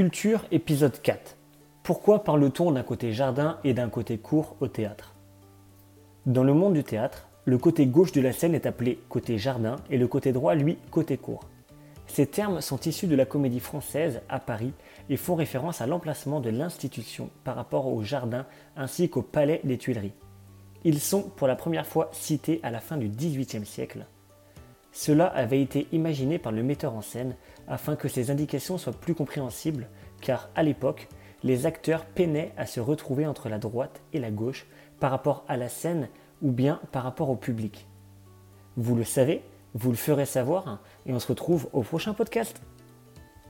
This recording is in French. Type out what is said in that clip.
Culture épisode 4. Pourquoi parle-t-on d'un côté jardin et d'un côté cour au théâtre? Dans le monde du théâtre, le côté gauche de la scène est appelé côté jardin et le côté droit, lui, côté cour. Ces termes sont issus de la comédie française à Paris et font référence à l'emplacement de l'institution par rapport au jardin ainsi qu'au palais des Tuileries. Ils sont pour la première fois cités à la fin du XVIIIe siècle. Cela avait été imaginé par le metteur en scène afin que ces indications soient plus compréhensibles, car à l'époque, les acteurs peinaient à se retrouver entre la droite et la gauche par rapport à la scène ou bien par rapport au public. Vous le savez, vous le ferez savoir, et on se retrouve au prochain podcast.